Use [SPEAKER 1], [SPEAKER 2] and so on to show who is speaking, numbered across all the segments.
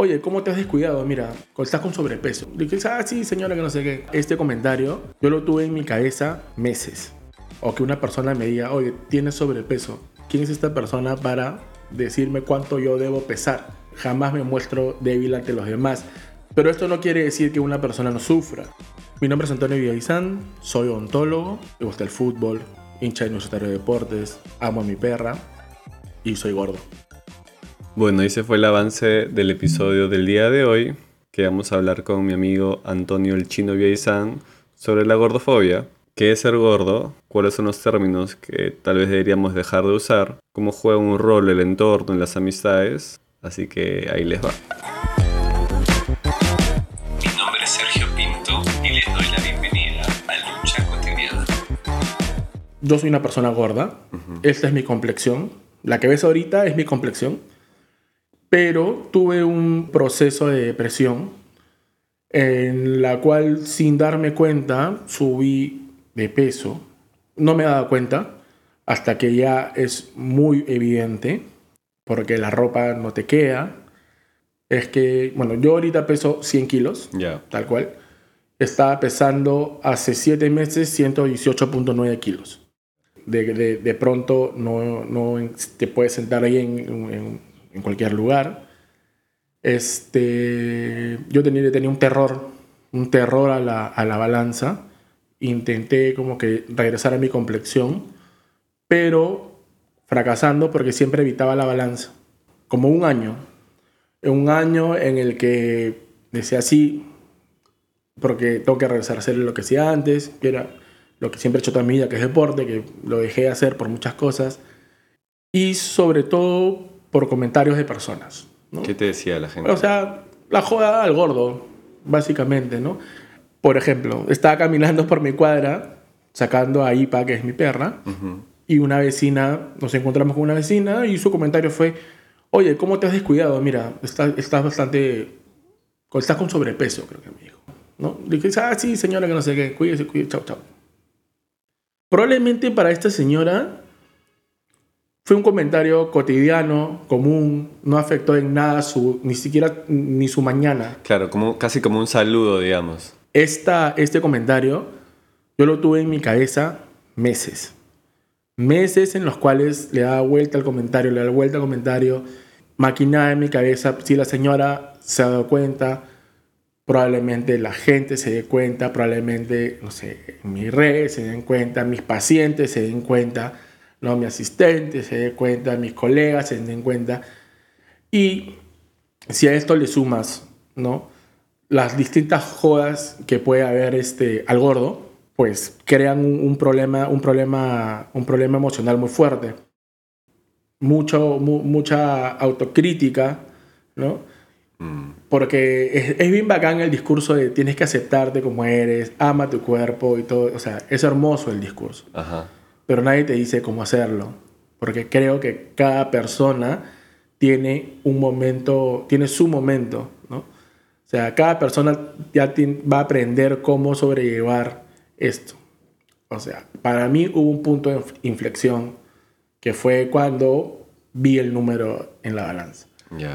[SPEAKER 1] Oye, ¿cómo te has descuidado? Mira, estás con sobrepeso. Dije, ah, sí, señora, que no sé qué. Este comentario yo lo tuve en mi cabeza meses. O que una persona me diga, oye, tienes sobrepeso. ¿Quién es esta persona para decirme cuánto yo debo pesar? Jamás me muestro débil ante los demás. Pero esto no quiere decir que una persona no sufra. Mi nombre es Antonio Villaizán, soy odontólogo, me gusta el fútbol, hincha de Universitario de Deportes, amo a mi perra y soy gordo.
[SPEAKER 2] Bueno, ese fue el avance del episodio del día de hoy, que vamos a hablar con mi amigo Antonio el Chino Villaizán sobre la gordofobia. ¿Qué es ser gordo? ¿Cuáles son los términos que tal vez deberíamos dejar de usar? ¿Cómo juega un rol el entorno en las amistades? Así que ahí les va.
[SPEAKER 3] Mi nombre es Sergio Pinto y les doy la bienvenida a Lucha Cotidiana.
[SPEAKER 1] Yo soy una persona gorda, esta es mi complexión, la que ves ahorita es mi complexión pero tuve un proceso de depresión en la cual sin darme cuenta subí de peso. No me he dado cuenta hasta que ya es muy evidente porque la ropa no te queda. Es que, bueno, yo ahorita peso 100 kilos, tal cual. Estaba pesando hace 7 meses 118.9 kilos. De, de, pronto no, no, te puedes sentar ahí en en cualquier lugar. Este, yo tenía, tenía un terror, un terror a la, a la balanza. Intenté como que regresar a mi complexión, pero fracasando porque siempre evitaba la balanza. Como un año. Un año en el que decía así, porque tengo que regresar a hacer lo que hacía antes, que era lo que siempre he hecho toda mi vida, que es deporte, que lo dejé de hacer por muchas cosas. Y sobre todo por comentarios de personas.
[SPEAKER 2] ¿Qué te decía la gente?
[SPEAKER 1] O sea, la joda al gordo, básicamente, ¿no? Por ejemplo, estaba caminando por mi cuadra, sacando a Ipa, que es mi perra, y una vecina, nos encontramos con una vecina, y su comentario fue, oye, ¿cómo te has descuidado? Mira, estás, estás bastante, estás con sobrepeso, creo que me dijo. ¿no? dije, ah, sí, señora, que no sé qué, cuídese, cuídese, chao, chao. Probablemente para esta señora fue un comentario cotidiano, común, no afectó en nada su, ni siquiera ni su mañana.
[SPEAKER 2] Claro, como, casi como un saludo, digamos.
[SPEAKER 1] Esta, este comentario yo lo tuve en mi cabeza meses. Meses en los cuales le daba vuelta al comentario, le daba vuelta al comentario, maquinaba en mi cabeza. Si la señora se ha dado cuenta, probablemente la gente se dé cuenta, probablemente, no sé, mis redes se den cuenta, mis pacientes se den cuenta ¿no? mi asistente se dé cuenta, mis colegas se den cuenta. Y si a esto le sumas ¿no? las distintas jodas que puede haber este, al gordo, pues crean un, problema, un, problema, un problema emocional muy fuerte. Mucho, mucha autocrítica, ¿no? Mm. Porque es, es, bien bacán el discurso de tienes que aceptarte como eres, ama tu cuerpo y todo. O sea, es hermoso el discurso. Ajá pero nadie te dice cómo hacerlo, porque creo que cada persona tiene un momento, tiene su momento, ¿no? O sea, cada persona ya va a aprender cómo sobrellevar esto. O sea, para mí hubo un punto de inflexión que fue cuando vi el número en la balanza.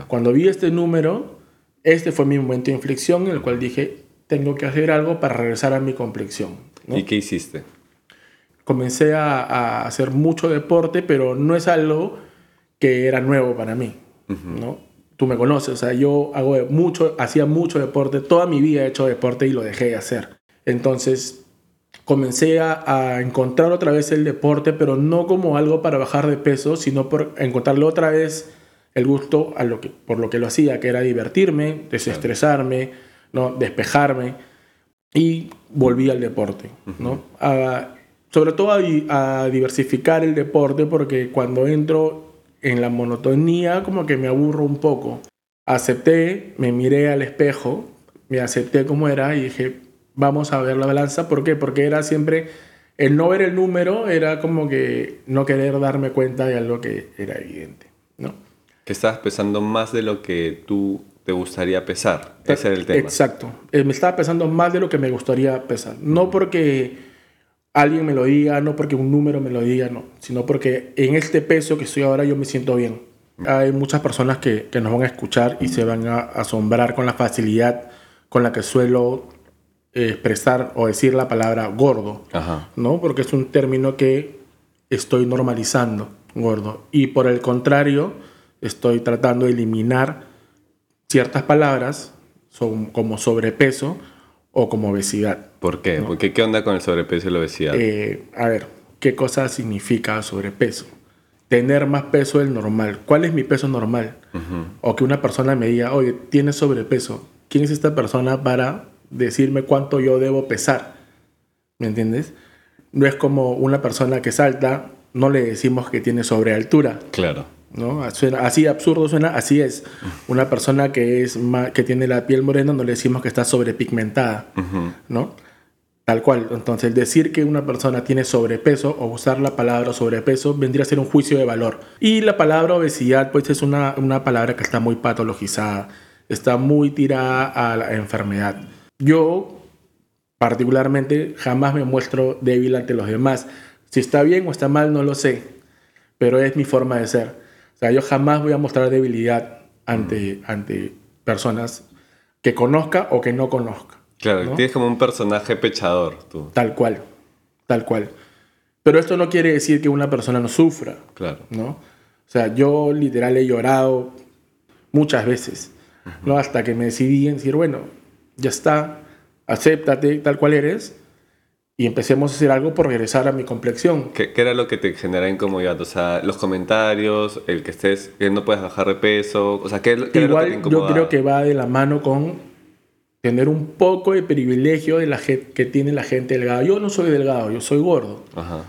[SPEAKER 1] Cuando vi este número, este fue mi momento de inflexión en el cual dije, tengo que hacer algo para regresar a mi complexión.
[SPEAKER 2] ¿Y qué hiciste?
[SPEAKER 1] Comencé a, hacer mucho deporte, pero no es algo que era nuevo para mí, ¿no? Tú me conoces, o sea, yo hago mucho, hacía mucho deporte, toda mi vida he hecho deporte y lo dejé de hacer. Entonces, comencé a, encontrar otra vez el deporte, pero no como algo para bajar de peso, sino por encontrarle otra vez el gusto a lo que, por lo que lo hacía, que era divertirme, desestresarme, ¿no? despejarme, y volví al deporte. ¿no? Sobre todo a, diversificar el deporte porque cuando entro en la monotonía como que me aburro un poco. Acepté, me miré al espejo, me acepté como era y dije, vamos a ver la balanza. ¿Por qué? Porque era siempre, el no ver el número era como que no querer darme cuenta de algo que era evidente, ¿no?
[SPEAKER 2] Que estabas pesando más de lo que tú te gustaría pesar. Ese era el tema.
[SPEAKER 1] Exacto. Eh, me estaba pesando más de lo que me gustaría pesar. No porque alguien me lo diga, no porque un número me lo diga, no, sino porque en este peso que estoy ahora yo me siento bien. Hay muchas personas que, que nos van a escuchar y se van a asombrar con la facilidad con la que suelo eh, expresar o decir la palabra gordo,
[SPEAKER 2] Ajá.
[SPEAKER 1] ¿no? Porque es un término que estoy normalizando, gordo. Y por el contrario, estoy tratando de eliminar ciertas palabras son- como sobrepeso o como obesidad.
[SPEAKER 2] ¿Por qué? Porque, ¿Qué onda con el sobrepeso y la obesidad?
[SPEAKER 1] Eh, a ver, ¿qué cosa significa sobrepeso? Tener más peso del normal. ¿Cuál es mi peso normal? O que una persona me diga, oye, tienes sobrepeso. ¿Quién es esta persona para decirme cuánto yo debo pesar? ¿Me entiendes? No es como una persona que salta, no le decimos que tiene sobrealtura.
[SPEAKER 2] Claro.
[SPEAKER 1] ¿No? Suena, así absurdo suena, así es. Una persona que, es que tiene la piel morena no le decimos que está sobrepigmentada, ¿no? Tal cual. Entonces, decir que una persona tiene sobrepeso o usar la palabra sobrepeso vendría a ser un juicio de valor. Y la palabra obesidad, pues es una, una palabra que está muy patologizada, está muy tirada a la enfermedad. Yo, particularmente, jamás me muestro débil ante los demás. Si está bien o está mal, no lo sé, pero es mi forma de ser. Sea, yo jamás voy a mostrar debilidad ante, ante personas que conozca o que no conozca.
[SPEAKER 2] Claro,
[SPEAKER 1] ¿no?
[SPEAKER 2] tienes como un personaje pechador, tú.
[SPEAKER 1] Tal cual, tal cual. Pero esto no quiere decir que una persona no sufra,
[SPEAKER 2] Claro.
[SPEAKER 1] ¿no? O sea, yo literal he llorado muchas veces, ¿no? Hasta que me decidí en decir, bueno, ya está, acéptate tal cual eres y empecemos a hacer algo por regresar a mi complexión.
[SPEAKER 2] ¿Qué, qué era lo que te genera incomodidad? O sea, los comentarios, el que estés, que no puedes bajar de peso, o sea, ¿qué, qué era lo que te
[SPEAKER 1] Igual yo creo que va de la mano con tener un poco de privilegio de la que tiene la gente delgada. Yo no soy delgado, yo soy gordo.
[SPEAKER 2] Ajá.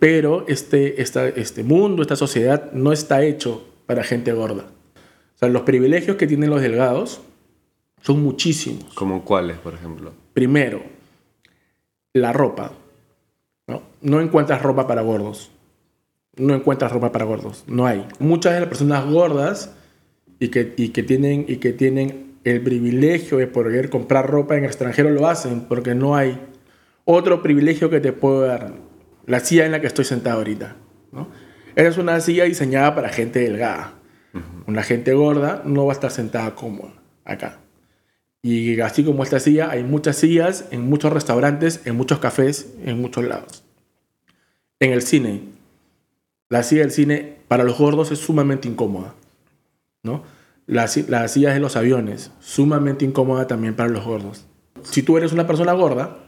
[SPEAKER 1] Pero este, esta, este mundo, esta sociedad no está hecho para gente gorda. O sea, los privilegios que tienen los delgados son muchísimos.
[SPEAKER 2] ¿Como cuáles, por ejemplo?
[SPEAKER 1] Primero, la ropa. ¿no? no encuentras ropa para gordos. No encuentras ropa para gordos. No hay. Muchas de las personas gordas y que, y que, tienen, y que tienen el privilegio de poder comprar ropa en el extranjero lo hacen porque no hay. Otro privilegio que te puedo dar, la silla en la que estoy sentado ahorita. ¿no? Esa es una silla diseñada para gente delgada. Una gente gorda no va a estar sentada cómoda acá. Y así como esta silla, hay muchas sillas en muchos restaurantes, en muchos cafés, en muchos lados. En el cine, la silla del cine para los gordos es sumamente incómoda. ¿no? Las, las sillas de los aviones, sumamente incómoda también para los gordos. Si tú eres una persona gorda,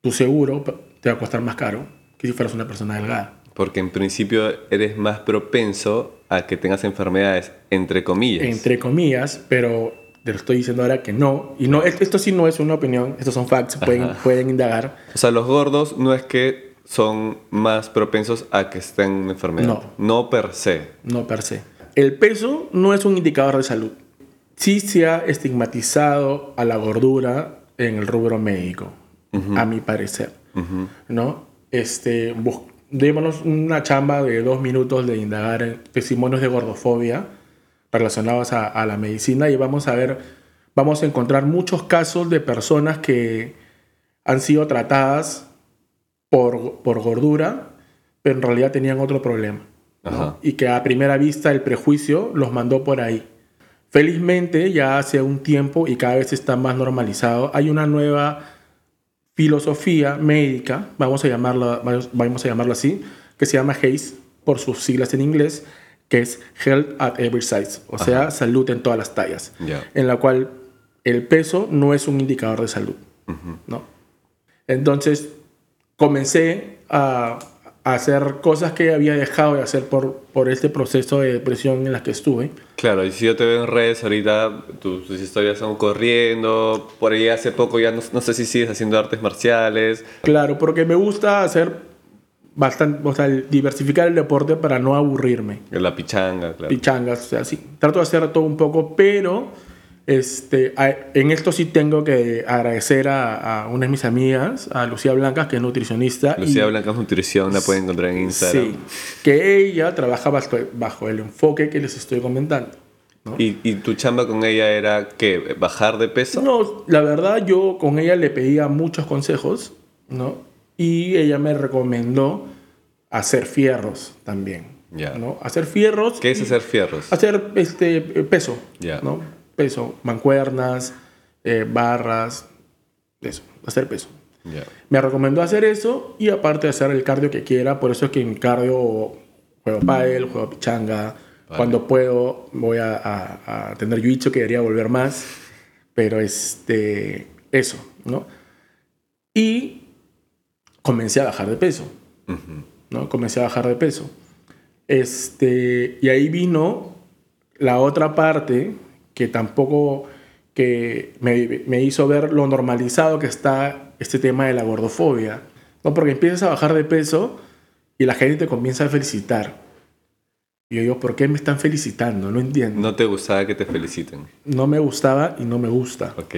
[SPEAKER 1] tu seguro te va a costar más caro que si fueras una persona delgada.
[SPEAKER 2] Porque en principio eres más propenso a que tengas enfermedades, entre comillas.
[SPEAKER 1] Entre comillas, pero te lo estoy diciendo ahora que no. Y no, esto, sí no es una opinión, estos son facts, pueden, pueden indagar.
[SPEAKER 2] O sea, los gordos no es que son más propensos a que estén en enfermedad.
[SPEAKER 1] No.
[SPEAKER 2] No per se.
[SPEAKER 1] No per se. El peso no es un indicador de salud. Sí se ha estigmatizado a la gordura en el rubro médico, a mi parecer.
[SPEAKER 2] Ujú.
[SPEAKER 1] ¿No? Este, démonos una chamba de dos minutos de indagar en testimonios de gordofobia relacionados a, a la medicina y vamos a ver, vamos a encontrar muchos casos de personas que han sido tratadas por, por gordura, pero en realidad tenían otro problema. Y que a primera vista el prejuicio los mandó por ahí. Felizmente ya hace un tiempo y cada vez está más normalizado, hay una nueva filosofía médica, vamos a llamarlo, vamos- vamos a llamarlo así, que se llama HACE por sus siglas en inglés, que es Health at Every Size, o sea, salud en todas las tallas,
[SPEAKER 2] Ya.
[SPEAKER 1] en la cual el peso no es un indicador de salud, ¿no? Entonces, comencé a, a hacer cosas que había dejado de hacer por, por este proceso de depresión en la que estuve.
[SPEAKER 2] Claro, y si yo te veo en redes ahorita, tus, tus historias son corriendo, por ahí hace poco ya no, no sé si sigues haciendo artes marciales.
[SPEAKER 1] Claro, porque me gusta hacer bastante, o sea, diversificar el deporte para no aburrirme.
[SPEAKER 2] La pichanga, claro.
[SPEAKER 1] Pichangas, o sea, sí. Trato de hacer todo un poco, pero este, a- en esto sí tengo que agradecer a, a una de mis amigas, a Lucía Blancas, que es nutricionista.
[SPEAKER 2] Lucía
[SPEAKER 1] y-
[SPEAKER 2] Blancas Nutrición la pueden encontrar en Instagram.
[SPEAKER 1] Sí, que ella trabaja bajo, bajo el enfoque que les estoy comentando. ¿no?
[SPEAKER 2] ¿Y, y tu chamba con ella era qué? ¿Bajar de peso?
[SPEAKER 1] No, la verdad yo con ella le pedía muchos consejos, ¿no? Y ella me recomendó hacer fierros también.
[SPEAKER 2] Ya.
[SPEAKER 1] ¿no? Hacer fierros.
[SPEAKER 2] ¿Qué es hacer fierros?
[SPEAKER 1] Hacer este, eh, peso,
[SPEAKER 2] Ya.
[SPEAKER 1] ¿no? Peso, mancuernas, eh, barras, eso, hacer peso.
[SPEAKER 2] Ya.
[SPEAKER 1] Me recomendó hacer eso y aparte hacer el cardio que quiera, por eso es que en cardio juego pádel, juego pichanga,
[SPEAKER 2] Vale.
[SPEAKER 1] cuando puedo voy a, a, a tener jiu-jitsu que debería volver más, pero este, eso, ¿no? Y comencé a bajar de peso. ¿no? Comencé a bajar de peso. Este, y ahí vino la otra parte que tampoco que me, me hizo ver lo normalizado que está este tema de la gordofobia. ¿no? Porque empiezas a bajar de peso y la gente te comienza a felicitar. Y yo digo, ¿por qué me están felicitando? No entiendo.
[SPEAKER 2] No te gustaba que te feliciten.
[SPEAKER 1] No me gustaba y no me gusta.
[SPEAKER 2] Ok.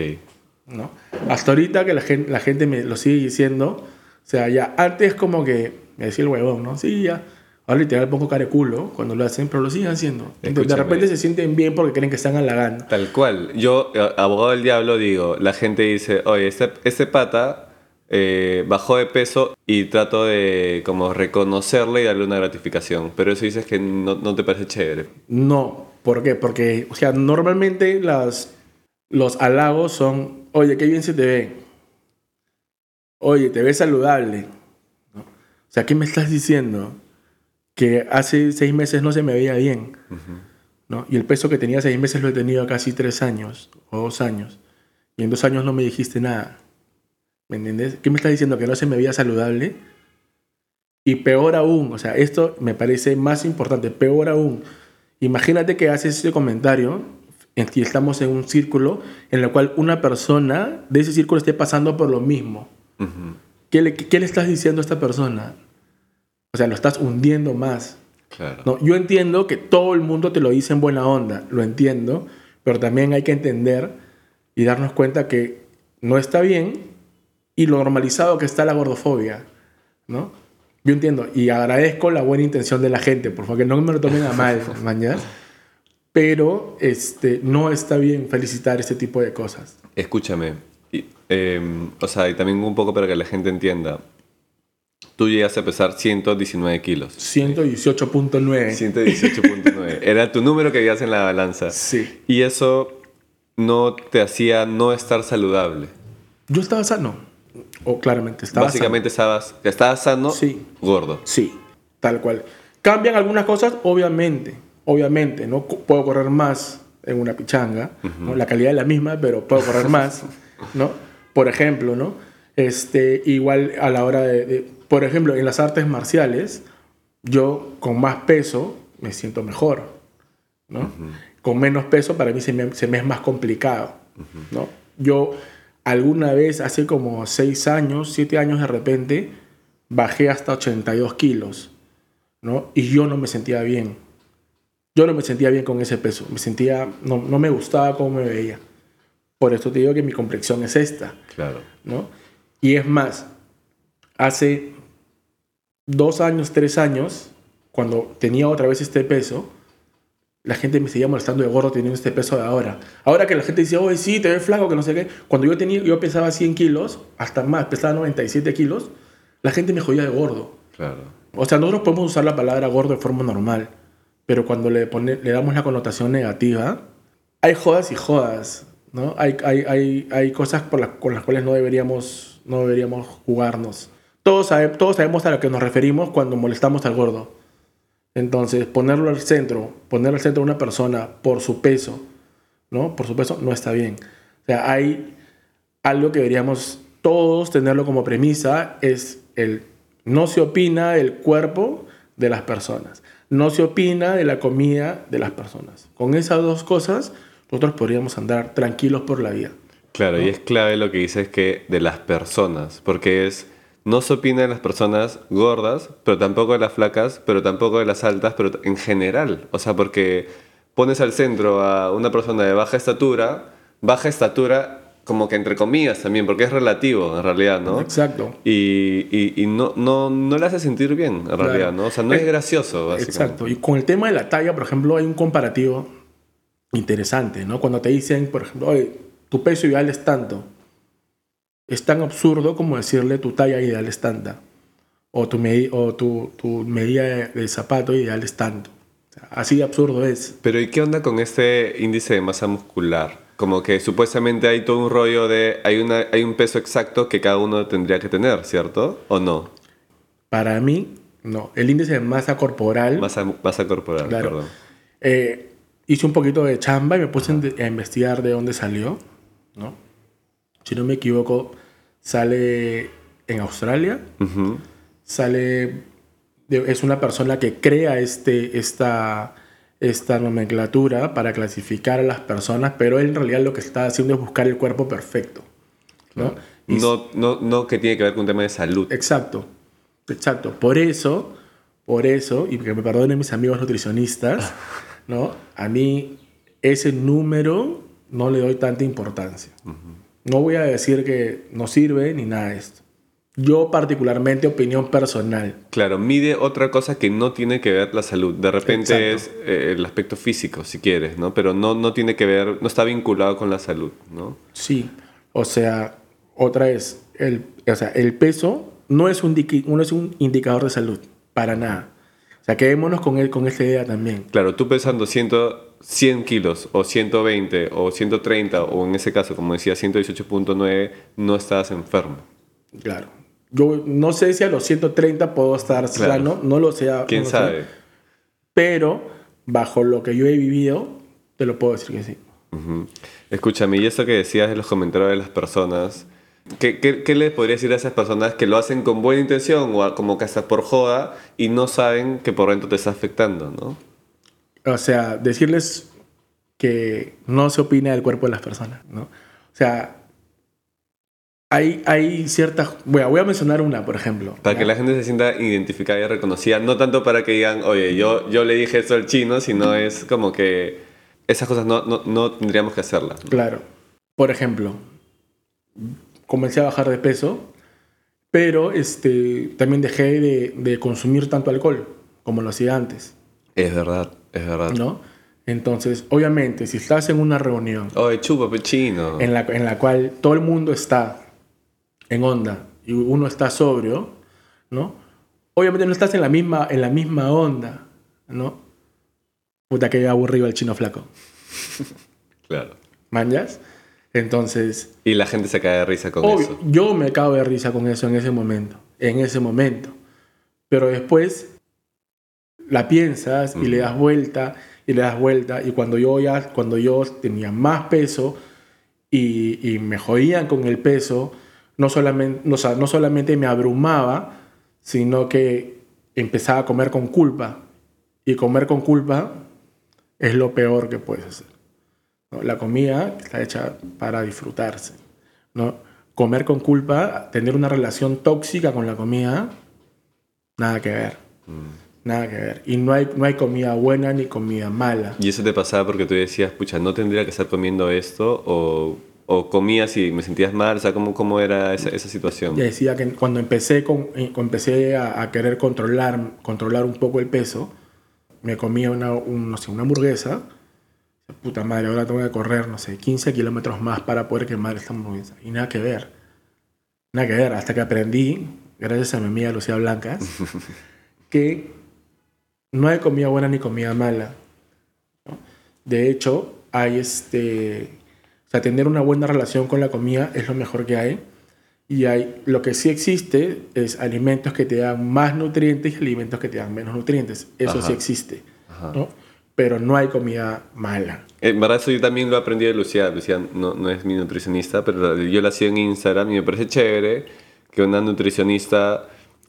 [SPEAKER 1] ¿no? Hasta ahorita que la gente, la gente me lo sigue diciendo, sea, ya antes como que me decía el huevón, ¿no? Sí, ya. Ahora literal pongo cara de culo cuando lo hacen, pero lo siguen haciendo. Entonces, de repente se sienten bien porque creen que están halagando.
[SPEAKER 2] Tal cual. Yo, eh, abogado del diablo, digo, la gente dice, oye, este, este pata eh, bajó de peso y trato de como reconocerle y darle una gratificación. Pero eso dices que no, no te parece chévere.
[SPEAKER 1] No, ¿por qué? Porque, o sea, normalmente las, los halagos son, oye, qué bien se te ve. Oye, te ves saludable. O sea, ¿qué me estás diciendo? Que hace seis meses no se me veía bien. ¿no? Y el peso que tenía seis meses lo he tenido casi tres años o dos años. Y en dos años no me dijiste nada. ¿Me entiendes? ¿Qué me estás diciendo? Que no se me veía saludable. Y peor aún, o sea, esto me parece más importante, peor aún. Imagínate que haces ese comentario y estamos en un círculo en el cual una persona de ese círculo esté pasando por lo mismo. ¿Qué le, qué le estás diciendo a esta persona? O sea, lo estás hundiendo más.
[SPEAKER 2] Claro.
[SPEAKER 1] No, yo entiendo que todo el mundo te lo dice en buena onda, lo entiendo, pero también hay que entender y darnos cuenta que no está bien y lo normalizado que está la gordofobia, ¿no? Yo entiendo y agradezco la buena intención de la gente, por favor, que no me lo tomen a mal, mañana. Pero este, no está bien felicitar este tipo de cosas.
[SPEAKER 2] Escúchame. Eh, o sea, y también un poco para que la gente entienda. Tú llegas a pesar 119 kilos.
[SPEAKER 1] 118.9.
[SPEAKER 2] 118.9. Era tu número que veías en la balanza.
[SPEAKER 1] Sí.
[SPEAKER 2] Y eso no te hacía no estar saludable.
[SPEAKER 1] Yo estaba sano. O claramente estaba
[SPEAKER 2] Básicamente estabas, estabas sano,
[SPEAKER 1] Sí.
[SPEAKER 2] gordo.
[SPEAKER 1] Sí, tal cual. ¿Cambian algunas cosas? Obviamente, obviamente, ¿no? Puedo correr más en una pichanga, ¿no? La calidad es la misma, pero puedo correr más, ¿no? Por ejemplo, ¿no? Este, igual a la hora de, de- por ejemplo, en las artes marciales, yo con más peso me siento mejor, ¿no? Con menos peso para mí se me, se me es más complicado, ¿no? Yo alguna vez, hace como 6 años, 7 años de repente, bajé hasta 82 kilos, ¿no? Y yo no me sentía bien. Yo no me sentía bien con ese peso. Me sentía, no, no me gustaba cómo me veía. Por eso te digo que mi complexión es esta,
[SPEAKER 2] Claro.
[SPEAKER 1] ¿no? Y es más, hace dos años, tres años, cuando tenía otra vez este peso, la gente me seguía molestando de gordo teniendo este peso de ahora. Ahora que la gente dice, oye, sí, te ves flaco, que no sé qué. Cuando yo, tenía, yo pesaba 100 kilos, hasta más, pesaba 97 kilos, la gente me jodía de gordo.
[SPEAKER 2] Claro.
[SPEAKER 1] O sea, nosotros podemos usar la palabra gordo de forma normal, pero cuando le, pone- le damos la connotación negativa, hay jodas y jodas, ¿no? Hay, hay, hay, cosas con las cuales no deberíamos, no deberíamos jugarnos. Todos, todos sabemos a lo que nos referimos cuando molestamos al gordo. Entonces, ponerlo al centro, poner al centro a una persona por su peso, ¿no? Por su peso, no está bien. O sea, hay algo que deberíamos todos tenerlo como premisa, es el no se opina del cuerpo de las personas, no se opina de la comida de las personas. Con esas dos cosas, nosotros podríamos andar tranquilos por la vida.
[SPEAKER 2] Claro, y es clave lo que dices que de las personas, porque es, no se opina de las personas gordas, pero tampoco de las flacas, pero tampoco de las altas, pero en general. O sea, porque pones al centro a una persona de baja estatura, baja estatura como que entre comillas también, porque es relativo en realidad, ¿no?
[SPEAKER 1] Exacto.
[SPEAKER 2] Y, y, y no, no, no le hace sentir bien, en realidad, ¿no? O sea, no es
[SPEAKER 1] Eh,
[SPEAKER 2] gracioso, básicamente.
[SPEAKER 1] Exacto. Y con el tema de la talla, por ejemplo, hay un comparativo interesante, ¿no? Cuando te dicen, por ejemplo, oye, tu peso ideal es tanto. Es tan absurdo como decirle tu talla ideal es tanta. o tu, o tu, tu medida de, de zapato ideal es tanto. O sea, así de absurdo es.
[SPEAKER 2] Pero ¿y qué onda con este índice de masa muscular? Como que supuestamente hay todo un rollo de, hay, una, hay un peso exacto que cada uno tendría que tener, ¿cierto? ¿O no?
[SPEAKER 1] Para mí, no. El índice de masa corporal,
[SPEAKER 2] Masa, masa corporal,
[SPEAKER 1] Claro.
[SPEAKER 2] perdón.
[SPEAKER 1] eh, hice un poquito de chamba y me puse a investigar de dónde salió, ¿no? Si no me equivoco, sale en Australia,
[SPEAKER 2] Ujú.
[SPEAKER 1] sale de- es una persona que crea este, esta, esta nomenclatura para clasificar a las personas, pero él en realidad lo que está haciendo es buscar el cuerpo perfecto. ¿no?
[SPEAKER 2] No, no, no que tiene que ver con un tema de salud.
[SPEAKER 1] Exacto, exacto. Por eso, por eso, y que me perdonen mis amigos nutricionistas, ¿no? A mí ese número no le doy tanta importancia. No voy a decir que no sirve ni nada de esto. Yo particularmente, opinión personal.
[SPEAKER 2] Claro, mide otra cosa que no tiene que ver la salud. De repente
[SPEAKER 1] Exacto.
[SPEAKER 2] es eh, el aspecto físico, si quieres, ¿no? Pero no, no tiene que ver, no está vinculado con la salud, ¿no?
[SPEAKER 1] Sí, o sea, otra vez, el, o sea, el peso no es, un no es un indicador de salud, para nada. Sea, quedémonos con, él, con esta idea también.
[SPEAKER 2] Claro, tú pesando 100, 100 kilos o 120 o 130 o en ese caso, como decía, 118.9, no estás enfermo.
[SPEAKER 1] Claro. Yo no sé si a los 130 puedo estar
[SPEAKER 2] Claro.
[SPEAKER 1] sano, no lo sé.
[SPEAKER 2] ¿Quién
[SPEAKER 1] no lo sé.
[SPEAKER 2] sabe?
[SPEAKER 1] Pero bajo lo que yo he vivido, te lo puedo decir que sí.
[SPEAKER 2] Ujú. Escúchame, y eso que decías de los comentarios de las personas, ¿qué, qué, qué les podría decir a esas personas que lo hacen con buena intención o como que hasta por joda y no saben que por dentro te está afectando, ¿no?
[SPEAKER 1] O sea, decirles que no se opina del cuerpo de las personas, ¿no? O sea, hay, hay ciertas... Voy a, voy a mencionar una, por ejemplo.
[SPEAKER 2] Para
[SPEAKER 1] ¿ya?
[SPEAKER 2] que la gente se sienta identificada y reconocida, no tanto para que digan, oye, yo, yo le dije esto al chino, sino es como que esas cosas no, no, no tendríamos que hacerlas.
[SPEAKER 1] Claro. Por ejemplo, comencé a bajar de peso, pero este, también dejé de, de consumir tanto alcohol como lo hacía antes,
[SPEAKER 2] Es verdad, es verdad.
[SPEAKER 1] ¿no? Entonces, obviamente, si estás en una reunión
[SPEAKER 2] Oye, chupa, pe chino.
[SPEAKER 1] en la, en la cual todo el mundo está en onda y uno está sobrio, ¿no? Obviamente no estás en la misma, en la misma onda, ¿no? Puta que aburrido el chino flaco.
[SPEAKER 2] Claro.
[SPEAKER 1] ¿Manjas? Entonces,
[SPEAKER 2] Y la gente se cae de risa con
[SPEAKER 1] Obvio,
[SPEAKER 2] eso.
[SPEAKER 1] yo me cago de risa con eso en ese momento, en ese momento. Pero después la piensas y le das vuelta y le das vuelta y cuando yo ya cuando yo tenía más peso y, y me jodían con el peso, no solamente, no, o sea, no solamente me abrumaba, sino que empezaba a comer con culpa. Y comer con culpa es lo peor que puedes hacer. ¿No? La comida está hecha para disfrutarse. ¿no? Comer con culpa, tener una relación tóxica con la comida, nada que ver. Nada que ver. Y no hay, no hay comida buena ni comida mala.
[SPEAKER 2] Y eso te pasaba porque tú decías, pucha, no tendría que estar comiendo esto, o, o comías y me sentías mal, o sea, ¿cómo, cómo era esa, esa situación?
[SPEAKER 1] Ya decía que cuando empecé, con, eh, cuando empecé a, a querer controlar, controlar un poco el peso, me comía una, un- no sé, una hamburguesa. Puta madre, ahora tengo que correr, no sé, 15 kilómetros más para poder quemar esta hamburguesa. Y nada que ver. Nada que ver. Hasta que aprendí, gracias a mi amiga Lucía Blancas, que no hay comida buena ni comida mala. ¿no? De hecho, hay este. O sea, tener una buena relación con la comida es lo mejor que hay. Y hay, lo que sí existe es alimentos que te dan más nutrientes y alimentos que te dan menos nutrientes. Eso
[SPEAKER 2] Ajá.
[SPEAKER 1] sí existe.
[SPEAKER 2] Ajá.
[SPEAKER 1] ¿no? Pero no hay comida mala.
[SPEAKER 2] En verdad eso yo también lo aprendí de Lucía. Lucía no, no es mi nutricionista, pero yo la sigo en Instagram y me parece chévere que una nutricionista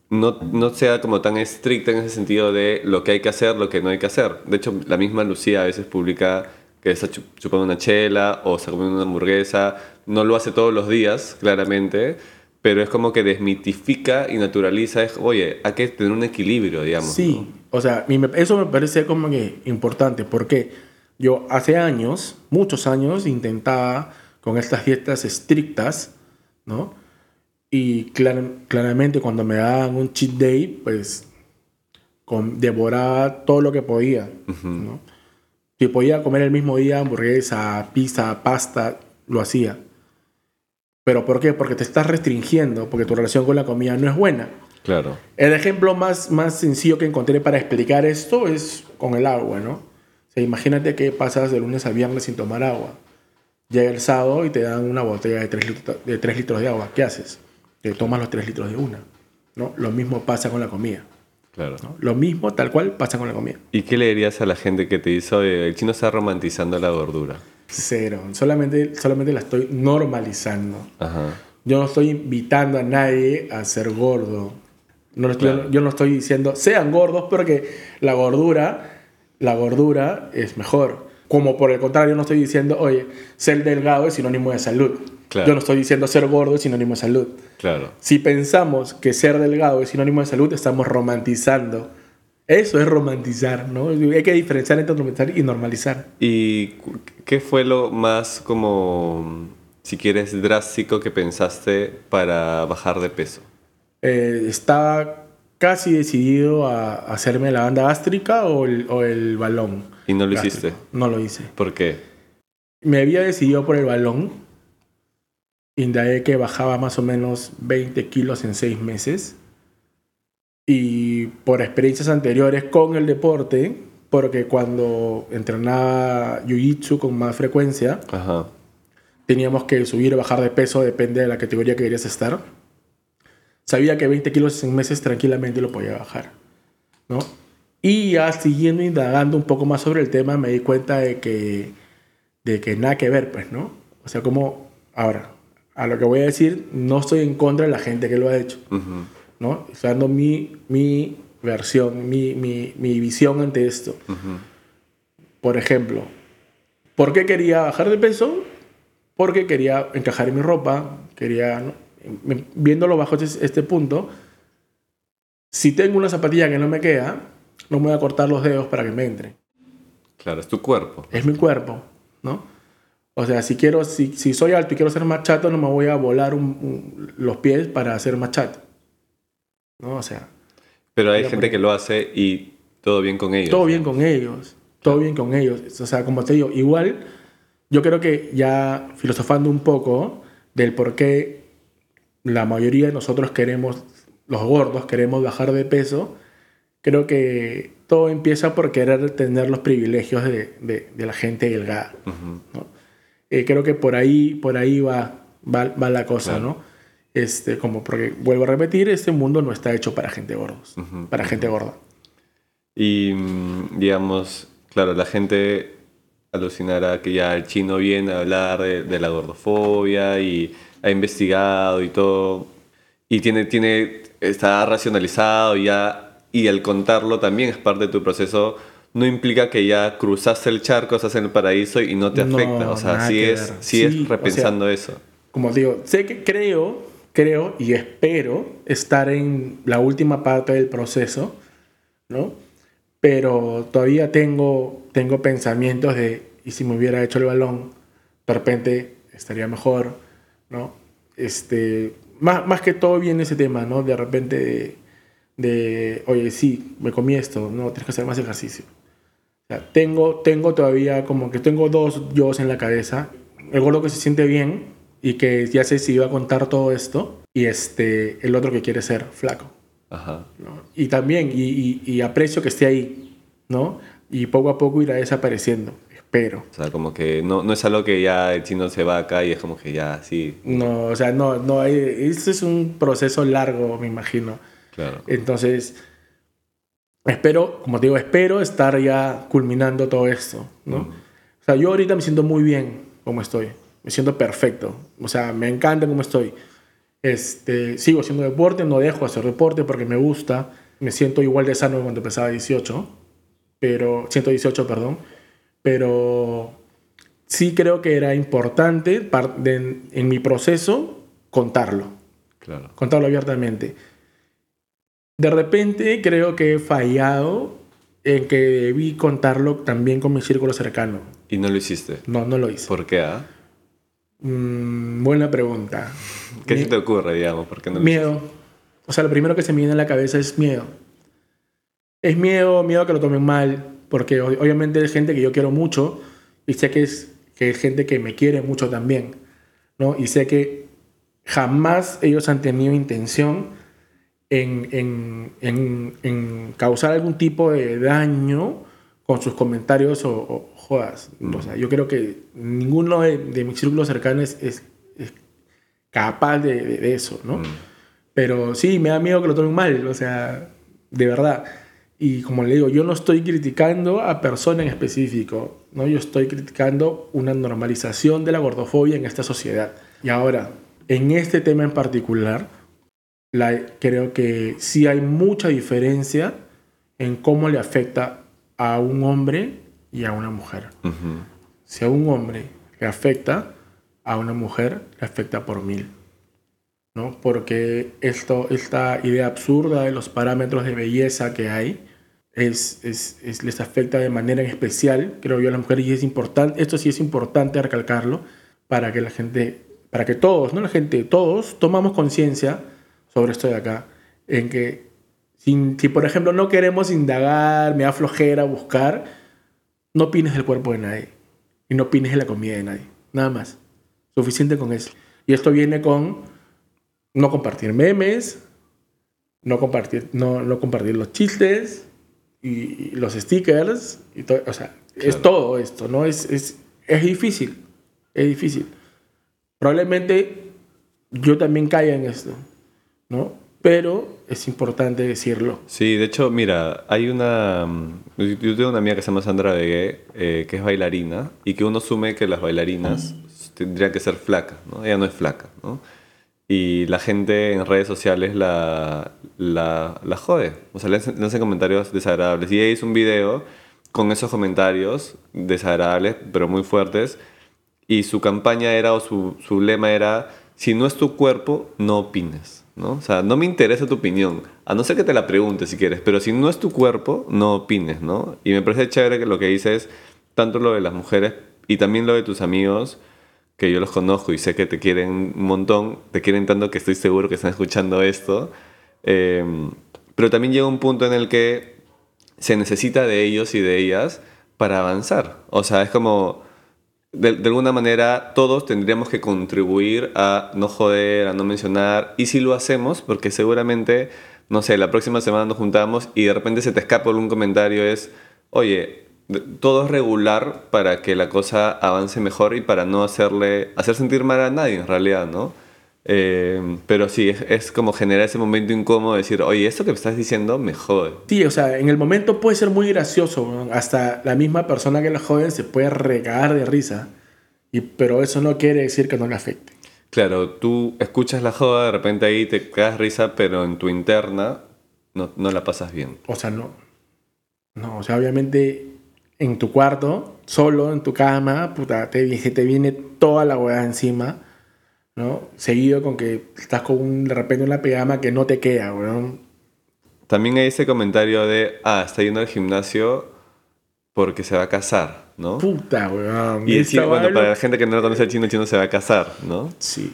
[SPEAKER 2] no, no sea como tan estricta en ese sentido de lo que hay que hacer, lo que no hay que hacer. De hecho, la misma Lucía a veces publica que está chu- chupando una chela o está comiendo una hamburguesa. No lo hace todos los días, claramente, pero es como que desmitifica y naturaliza. Es, Oye, hay que tener un equilibrio, digamos.
[SPEAKER 1] Sí, o sea, eso me parece como que importante porque yo hace años, muchos años, intentaba con estas dietas estrictas, ¿no? Y clar- claramente cuando me daban un cheat day, pues com- devoraba todo lo que podía, ¿no? Si podía comer el mismo día hamburguesa, pizza, pasta, lo hacía. ¿Pero por qué? Porque te estás restringiendo, porque tu relación con la comida no es buena.
[SPEAKER 2] Claro.
[SPEAKER 1] El ejemplo más, más sencillo que encontré para explicar esto es con el agua, ¿no? O sea, imagínate que pasas de lunes a viernes sin tomar agua. Llega el sábado y te dan una botella de 3 litros de, 3 litros de agua. ¿Qué haces? Te tomas los 3 litros de una. ¿no? Lo mismo pasa con la comida.
[SPEAKER 2] Claro.
[SPEAKER 1] ¿no? Lo mismo, tal cual, pasa con la comida.
[SPEAKER 2] ¿Y qué le dirías a la gente que te dice, oye, el chino está romantizando la gordura?
[SPEAKER 1] Cero. Solamente, solamente la estoy normalizando.
[SPEAKER 2] Ajá.
[SPEAKER 1] Yo no estoy invitando a nadie a ser gordo. No
[SPEAKER 2] Claro.
[SPEAKER 1] Yo no estoy diciendo sean gordos porque la gordura, la gordura es mejor. Como por el contrario, no estoy diciendo, oye, ser delgado es sinónimo de salud.
[SPEAKER 2] Claro.
[SPEAKER 1] Yo no estoy diciendo ser gordo es sinónimo de salud.
[SPEAKER 2] Claro.
[SPEAKER 1] Si pensamos que ser delgado es sinónimo de salud, estamos romantizando. Eso es romantizar, ¿no? Hay que diferenciar entre romantizar y normalizar.
[SPEAKER 2] ¿Y qué fue lo más como, si quieres, drástico que pensaste para bajar de peso?
[SPEAKER 1] Eh, estaba casi decidido a hacerme la banda gástrica o el, o el balón.
[SPEAKER 2] ¿Y no lo
[SPEAKER 1] gástrico.
[SPEAKER 2] hiciste?
[SPEAKER 1] No lo hice.
[SPEAKER 2] ¿Por qué?
[SPEAKER 1] Me había decidido por el balón. Indagué que bajaba más o menos 20 kilos en 6 meses. Y por experiencias anteriores con el deporte, porque cuando entrenaba Jiu-Jitsu con más frecuencia,
[SPEAKER 2] Ajá.
[SPEAKER 1] teníamos que subir o bajar de peso, depende de la categoría que querías estar. Sabía que 20 kilos en meses tranquilamente lo podía bajar, ¿no? Y ya siguiendo indagando un poco más sobre el tema, me di cuenta de que, de que nada que ver, pues, ¿no? O sea, como, ahora, a lo que voy a decir, no estoy en contra de la gente que lo ha hecho. ¿no? Estoy dando mi, mi versión, mi, mi, mi visión ante esto. Por ejemplo, ¿por qué quería bajar de peso? Porque quería encajar en mi ropa, quería, ¿no? Viéndolo bajo este, este punto, si tengo una zapatilla que no me queda, no me voy a cortar los dedos para que me entre.
[SPEAKER 2] Claro, es tu cuerpo.
[SPEAKER 1] Es mi cuerpo, ¿no? O sea, si, quiero, si, si soy alto y quiero ser más chato, no me voy a volar un- un- los pies para ser más chato. ¿No? O sea,
[SPEAKER 2] Pero hay gente
[SPEAKER 1] por-
[SPEAKER 2] que lo hace y todo bien con ellos.
[SPEAKER 1] Todo bien con ellos. Todo bien con ellos. O sea, como te digo, igual yo creo que ya filosofando un poco del por qué la mayoría de nosotros queremos, los gordos, queremos bajar de peso, creo que todo empieza por querer tener los privilegios de, de- de la gente delgada. ¿no? Eh, creo que por ahí, por ahí va, va, va la cosa,
[SPEAKER 2] Claro.
[SPEAKER 1] ¿no? Este, como porque, vuelvo a repetir, este mundo no está hecho para gente gordos,
[SPEAKER 2] Ujú,
[SPEAKER 1] para gente gorda.
[SPEAKER 2] Y digamos, claro, la gente alucinará que ya el chino viene a hablar de, de la gordofobia y ha investigado y todo. Y tiene, tiene, está racionalizado ya, y al contarlo también es parte de tu proceso. No implica que ya cruzaste el charco, estás en el paraíso y no te
[SPEAKER 1] No,
[SPEAKER 2] afecta. O sea, sí es, sí
[SPEAKER 1] Sí,
[SPEAKER 2] es
[SPEAKER 1] o sea,
[SPEAKER 2] repensando eso.
[SPEAKER 1] como digo, sé que creo, creo y espero estar en la última parte del proceso, ¿no? Pero todavía tengo, tengo pensamientos de, y si me hubiera hecho el balón, de repente estaría mejor, ¿no? Este, más, más que todo viene ese tema, ¿no? De repente de, de, oye, sí, me comí esto, no, tienes que hacer más ejercicio. O sea, tengo, tengo todavía como que tengo dos yo en la cabeza. El gordo que se siente bien y que ya sé si iba a contar todo esto. Y este, el otro que quiere ser flaco.
[SPEAKER 2] Ajá.
[SPEAKER 1] ¿no? Y también, y, y- y aprecio que esté ahí, ¿no? Y poco a poco irá desapareciendo. Espero.
[SPEAKER 2] O sea, como que no, no es algo que ya el chino se va acá y es como que ya, sí,
[SPEAKER 1] No, o sea, no, no esto es un proceso largo, me imagino.
[SPEAKER 2] claro.
[SPEAKER 1] Entonces, espero, como te digo, espero estar ya culminando todo esto, ¿no? O sea, yo ahorita me siento muy bien como estoy. Me siento perfecto. O sea, me encanta como estoy. Este, sigo haciendo deporte, no dejo de hacer deporte porque me gusta. Me siento igual de sano que cuando empezaba 18, pero 118, perdón. Pero sí creo que era importante de- en mi proceso contarlo
[SPEAKER 2] Claro.
[SPEAKER 1] contarlo abiertamente. De repente creo que he fallado en que debí contarlo también con mi círculo cercano.
[SPEAKER 2] Y no lo hiciste.
[SPEAKER 1] No, no lo hice.
[SPEAKER 2] ¿Por qué? ah?
[SPEAKER 1] Mm, buena pregunta.
[SPEAKER 2] ¿Qué se te ocurre, digamos? ¿Por qué no lo
[SPEAKER 1] Miedo. O sea, lo primero que se me viene a la cabeza es miedo. Es miedo, miedo a que lo tomen mal, porque obviamente es gente que yo quiero mucho y sé que es, que es gente que me quiere mucho también, ¿no? Y sé que jamás ellos han tenido intención en, en- en- en causar algún tipo de daño con sus comentarios o, o jodas. O sea, yo creo que ninguno de, de mis círculos cercanos es, es capaz de, de- de eso, ¿no?
[SPEAKER 2] Mm.
[SPEAKER 1] Pero sí, me da miedo que lo tomen mal, o sea, de verdad. Y como le digo, yo no estoy criticando a persona en específico, ¿no? Yo estoy criticando una normalización de la gordofobia en esta sociedad. Y ahora, en este tema en particular, la- creo que sí hay mucha diferencia en cómo le afecta a un hombre y a una mujer.
[SPEAKER 2] Ujú.
[SPEAKER 1] Si a un hombre le afecta, a una mujer le afecta por mil. ¿no? Porque esto, esta idea absurda de los parámetros de belleza que hay es, es- es- les afecta de manera en especial, creo yo, a las mujeres. Y es importante, esto sí es importante recalcarlo para que la gente, para que todos, no la gente, todos tomamos conciencia sobre esto de acá, en que si, si, por ejemplo no queremos indagar, me da flojera buscar, no opines del cuerpo de nadie y no opines de la comida de nadie. Nada más. Suficiente con eso. Y esto viene con no compartir memes, no compartir, no, no compartir los chistes y, los stickers. Y todo, o sea, es
[SPEAKER 2] Claro.
[SPEAKER 1] todo esto, ¿no? Es, es, es difícil. Es difícil. Probablemente yo también caiga en esto, ¿no? Pero es importante decirlo.
[SPEAKER 2] Sí, de hecho, mira, hay una... mm, Yo tengo una amiga que se llama Sandra Vegué, eh, que es bailarina, y que uno asume que las bailarinas tendrían que ser flacas, ¿no? Ella no es flaca, ¿no? Y la gente en redes sociales la, la, la jode, o sea, le hacen, comentarios desagradables. Y ella hizo un video con esos comentarios desagradables, pero muy fuertes, y su campaña era, o su, su lema era, si no es tu cuerpo, no opines, ¿no? O sea, no me interesa tu opinión, a no ser que te la preguntes si quieres, pero si no es tu cuerpo, no opines, ¿no? Y me parece chévere que lo que dices, tanto lo de las mujeres y también lo de tus amigos, que yo los conozco y sé que te quieren un montón, te quieren tanto que estoy seguro que están escuchando esto, eh, pero también llega un punto en el que se necesita de ellos y de ellas para avanzar. O sea, es como, de, de alguna manera, todos tendríamos que contribuir a no joder, a no mencionar, y si lo hacemos, porque seguramente, no sé, la próxima semana nos juntamos y de repente se te escapa algún comentario, es, oye, todo es regular para que la cosa avance mejor y para no hacerle, hacer sentir mal a nadie en realidad, ¿no? Eh, pero sí, es, es como generar ese momento incómodo de decir, oye, esto que me estás diciendo me jode.
[SPEAKER 1] Sí, o sea, en el momento puede ser muy gracioso. Hasta la misma persona que la joven se puede recagar de risa. Y, pero eso no quiere decir que no le afecte.
[SPEAKER 2] Claro, tú escuchas la joda, de repente ahí te cagas risa, pero en tu interna no, no la pasas bien.
[SPEAKER 1] O sea, no. No, o sea, obviamente en tu cuarto, solo en tu cama, puta, te, se te viene toda la hueá encima, ¿no? Seguido con que estás con un, de repente una pijama que no te queda, weón.
[SPEAKER 2] También hay ese comentario de, ah, está yendo al gimnasio porque se va a casar, ¿no?
[SPEAKER 1] Puta, weón.
[SPEAKER 2] Y chino, bueno, para la gente que no lo conoce, el chino, el chino se va a casar, ¿no?
[SPEAKER 1] Sí.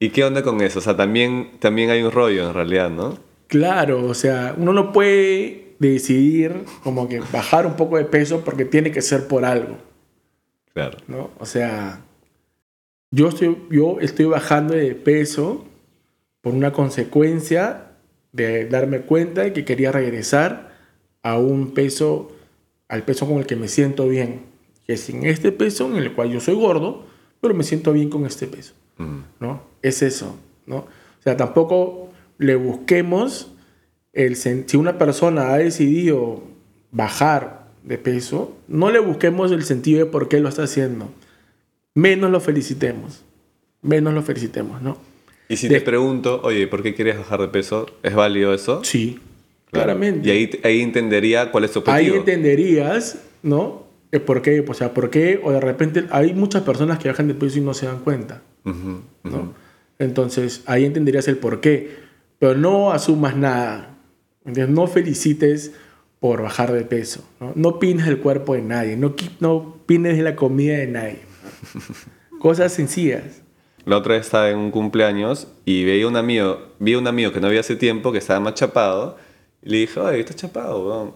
[SPEAKER 2] ¿Y qué onda con eso? O sea, también, también hay un rollo en realidad, ¿no?
[SPEAKER 1] Claro, o sea, uno no puede decidir como que bajar un poco de peso porque tiene que ser por algo,
[SPEAKER 2] Claro.
[SPEAKER 1] ¿no? O sea, yo estoy, yo estoy bajando de peso por una consecuencia de darme cuenta de que quería regresar a un peso, al peso con el que me siento bien, que es en este peso en el cual yo soy gordo, pero me siento bien con este peso.
[SPEAKER 2] Mm.
[SPEAKER 1] ¿no? Es eso, ¿no? O sea, tampoco le busquemos el si una persona ha decidido bajar de peso, no le busquemos el sentido de por qué lo está haciendo. Menos lo felicitemos. Menos lo felicitemos, ¿no?
[SPEAKER 2] Y si
[SPEAKER 1] De-
[SPEAKER 2] te pregunto, oye, ¿por qué quieres bajar de peso? ¿Es válido eso?
[SPEAKER 1] Sí,
[SPEAKER 2] Claro.
[SPEAKER 1] claramente.
[SPEAKER 2] Y ahí, ahí entendería cuál es tu
[SPEAKER 1] Ahí
[SPEAKER 2] objetivo.
[SPEAKER 1] entenderías, ¿no? El por qué, o sea, por qué, o de repente hay muchas personas que bajan de peso y no se dan cuenta. Entonces ahí entenderías el por qué, pero no asumas nada, ¿entiendes? no felicites por bajar de peso, no, no opines del cuerpo de nadie, no, no opines de la comida de nadie. Cosas sencillas.
[SPEAKER 2] La otra vez estaba en un cumpleaños y veía un amigo, vi a un amigo que no había hace tiempo, que estaba más chapado, y le dije, oye, estás chapado, weón.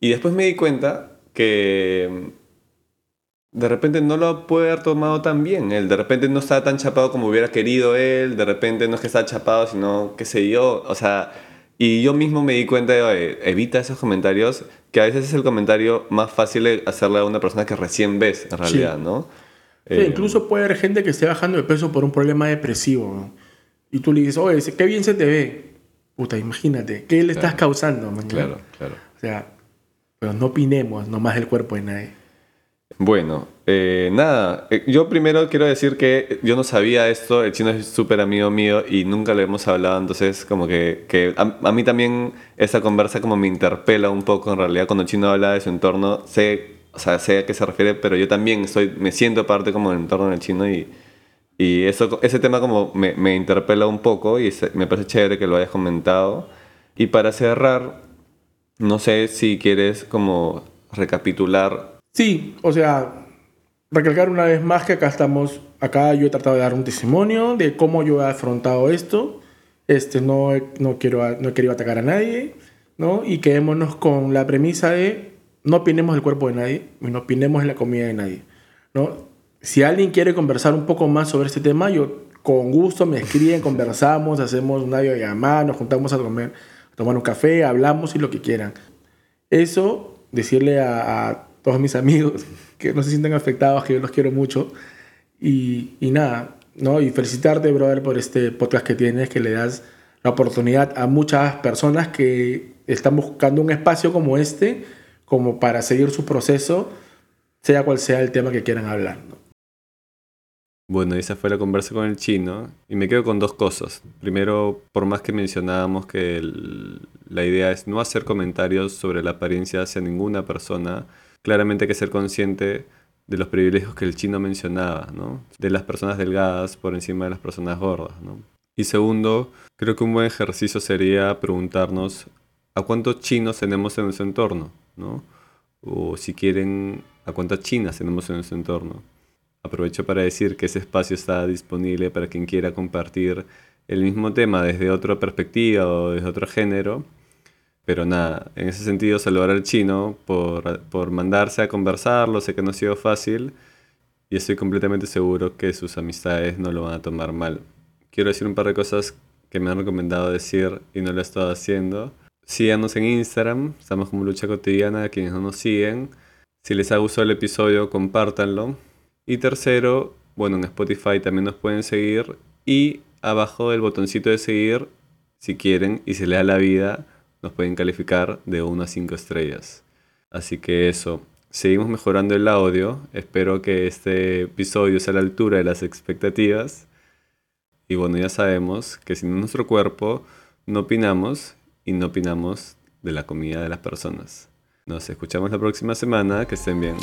[SPEAKER 2] Y después me di cuenta que mm, de repente no lo puede haber tomado tan bien. Él de repente no estaba tan chapado como hubiera querido él, de repente no es que estaba chapado, sino qué sé yo. O sea, Y yo mismo me di cuenta de, evita esos comentarios, que a veces es el comentario más fácil de hacerle a una persona que recién ves, en realidad, ¿no?
[SPEAKER 1] Sí,
[SPEAKER 2] Eh,
[SPEAKER 1] incluso puede haber gente que esté bajando de peso por un problema depresivo. ¿no? Y tú le dices, oye, qué bien se te ve. Puta, imagínate, ¿qué le estás causando? man?
[SPEAKER 2] Claro, claro.
[SPEAKER 1] O sea, pero no opinemos nomás del cuerpo de nadie.
[SPEAKER 2] Bueno, eh, nada, eh, yo primero quiero decir que yo no sabía esto, el chino es súper amigo mío y nunca lo hemos hablado, entonces como que, que a, mí también esa conversa como me interpela un poco en realidad cuando el chino habla de su entorno, sé, o sea, sé a qué se refiere, pero yo también estoy, me siento parte como del entorno del chino y, y eso, ese tema como me, interpela un poco y me parece chévere que lo hayas comentado. Y para cerrar, no sé si quieres como recapitular
[SPEAKER 1] Sí, o sea, recalcar una vez más que acá estamos, acá yo he tratado de dar un testimonio de cómo yo he afrontado esto. Este, no, no, quiero, no he querido atacar a nadie, ¿no? Y quedémonos con la premisa de no opinemos del cuerpo de nadie y no opinemos la comida de nadie, ¿no? Si alguien quiere conversar un poco más sobre este tema, yo con gusto me escriben, conversamos, hacemos una videollamada, nos juntamos a comer, a tomar un café, hablamos y lo que quieran. Eso, decirle a, a todos mis amigos que no se sientan afectados, que yo los quiero mucho. Y, y nada, ¿no? Y felicitarte, brother, por este podcast que tienes, que le das la oportunidad a muchas personas que están buscando un espacio como este, como para seguir su proceso, sea cual sea el tema que quieran hablar. ¿no?
[SPEAKER 2] Bueno, esa fue la conversa con el chino y me quedo con dos cosas. Primero, por más que mencionábamos que el- la idea es no hacer comentarios sobre la apariencia hacia ninguna persona, claramente hay que ser consciente de los privilegios que el chino mencionaba, ¿no? De las personas delgadas por encima de las personas gordas. Y segundo, creo que un buen ejercicio sería preguntarnos a cuántos chinos tenemos en nuestro entorno, ¿no? O si quieren, a cuántas chinas tenemos en nuestro entorno. Aprovecho para decir que ese espacio está disponible para quien quiera compartir el mismo tema desde otra perspectiva o desde otro género. Pero nada, en ese sentido saludar al chino por, por mandarse a conversarlo, sé que no ha sido fácil y estoy completamente seguro que sus amistades no lo van a tomar mal. Quiero decir un par de cosas que me han recomendado decir y no lo he estado haciendo. Síganos en Instagram, estamos como Lucha Cotidiana, a quienes no nos siguen. Si les ha gustado el episodio, compártanlo. Y tercero, bueno, en Spotify también nos pueden seguir. Y abajo del botoncito de seguir, si quieren y se les da la vida, nos pueden calificar de 1 a 5 estrellas. Así que eso, seguimos mejorando el audio. Espero que este episodio sea a la altura de las expectativas. Y bueno, ya sabemos que sin nuestro cuerpo no opinamos y no opinamos de la comida de las personas. Nos escuchamos la próxima semana. Que estén bien.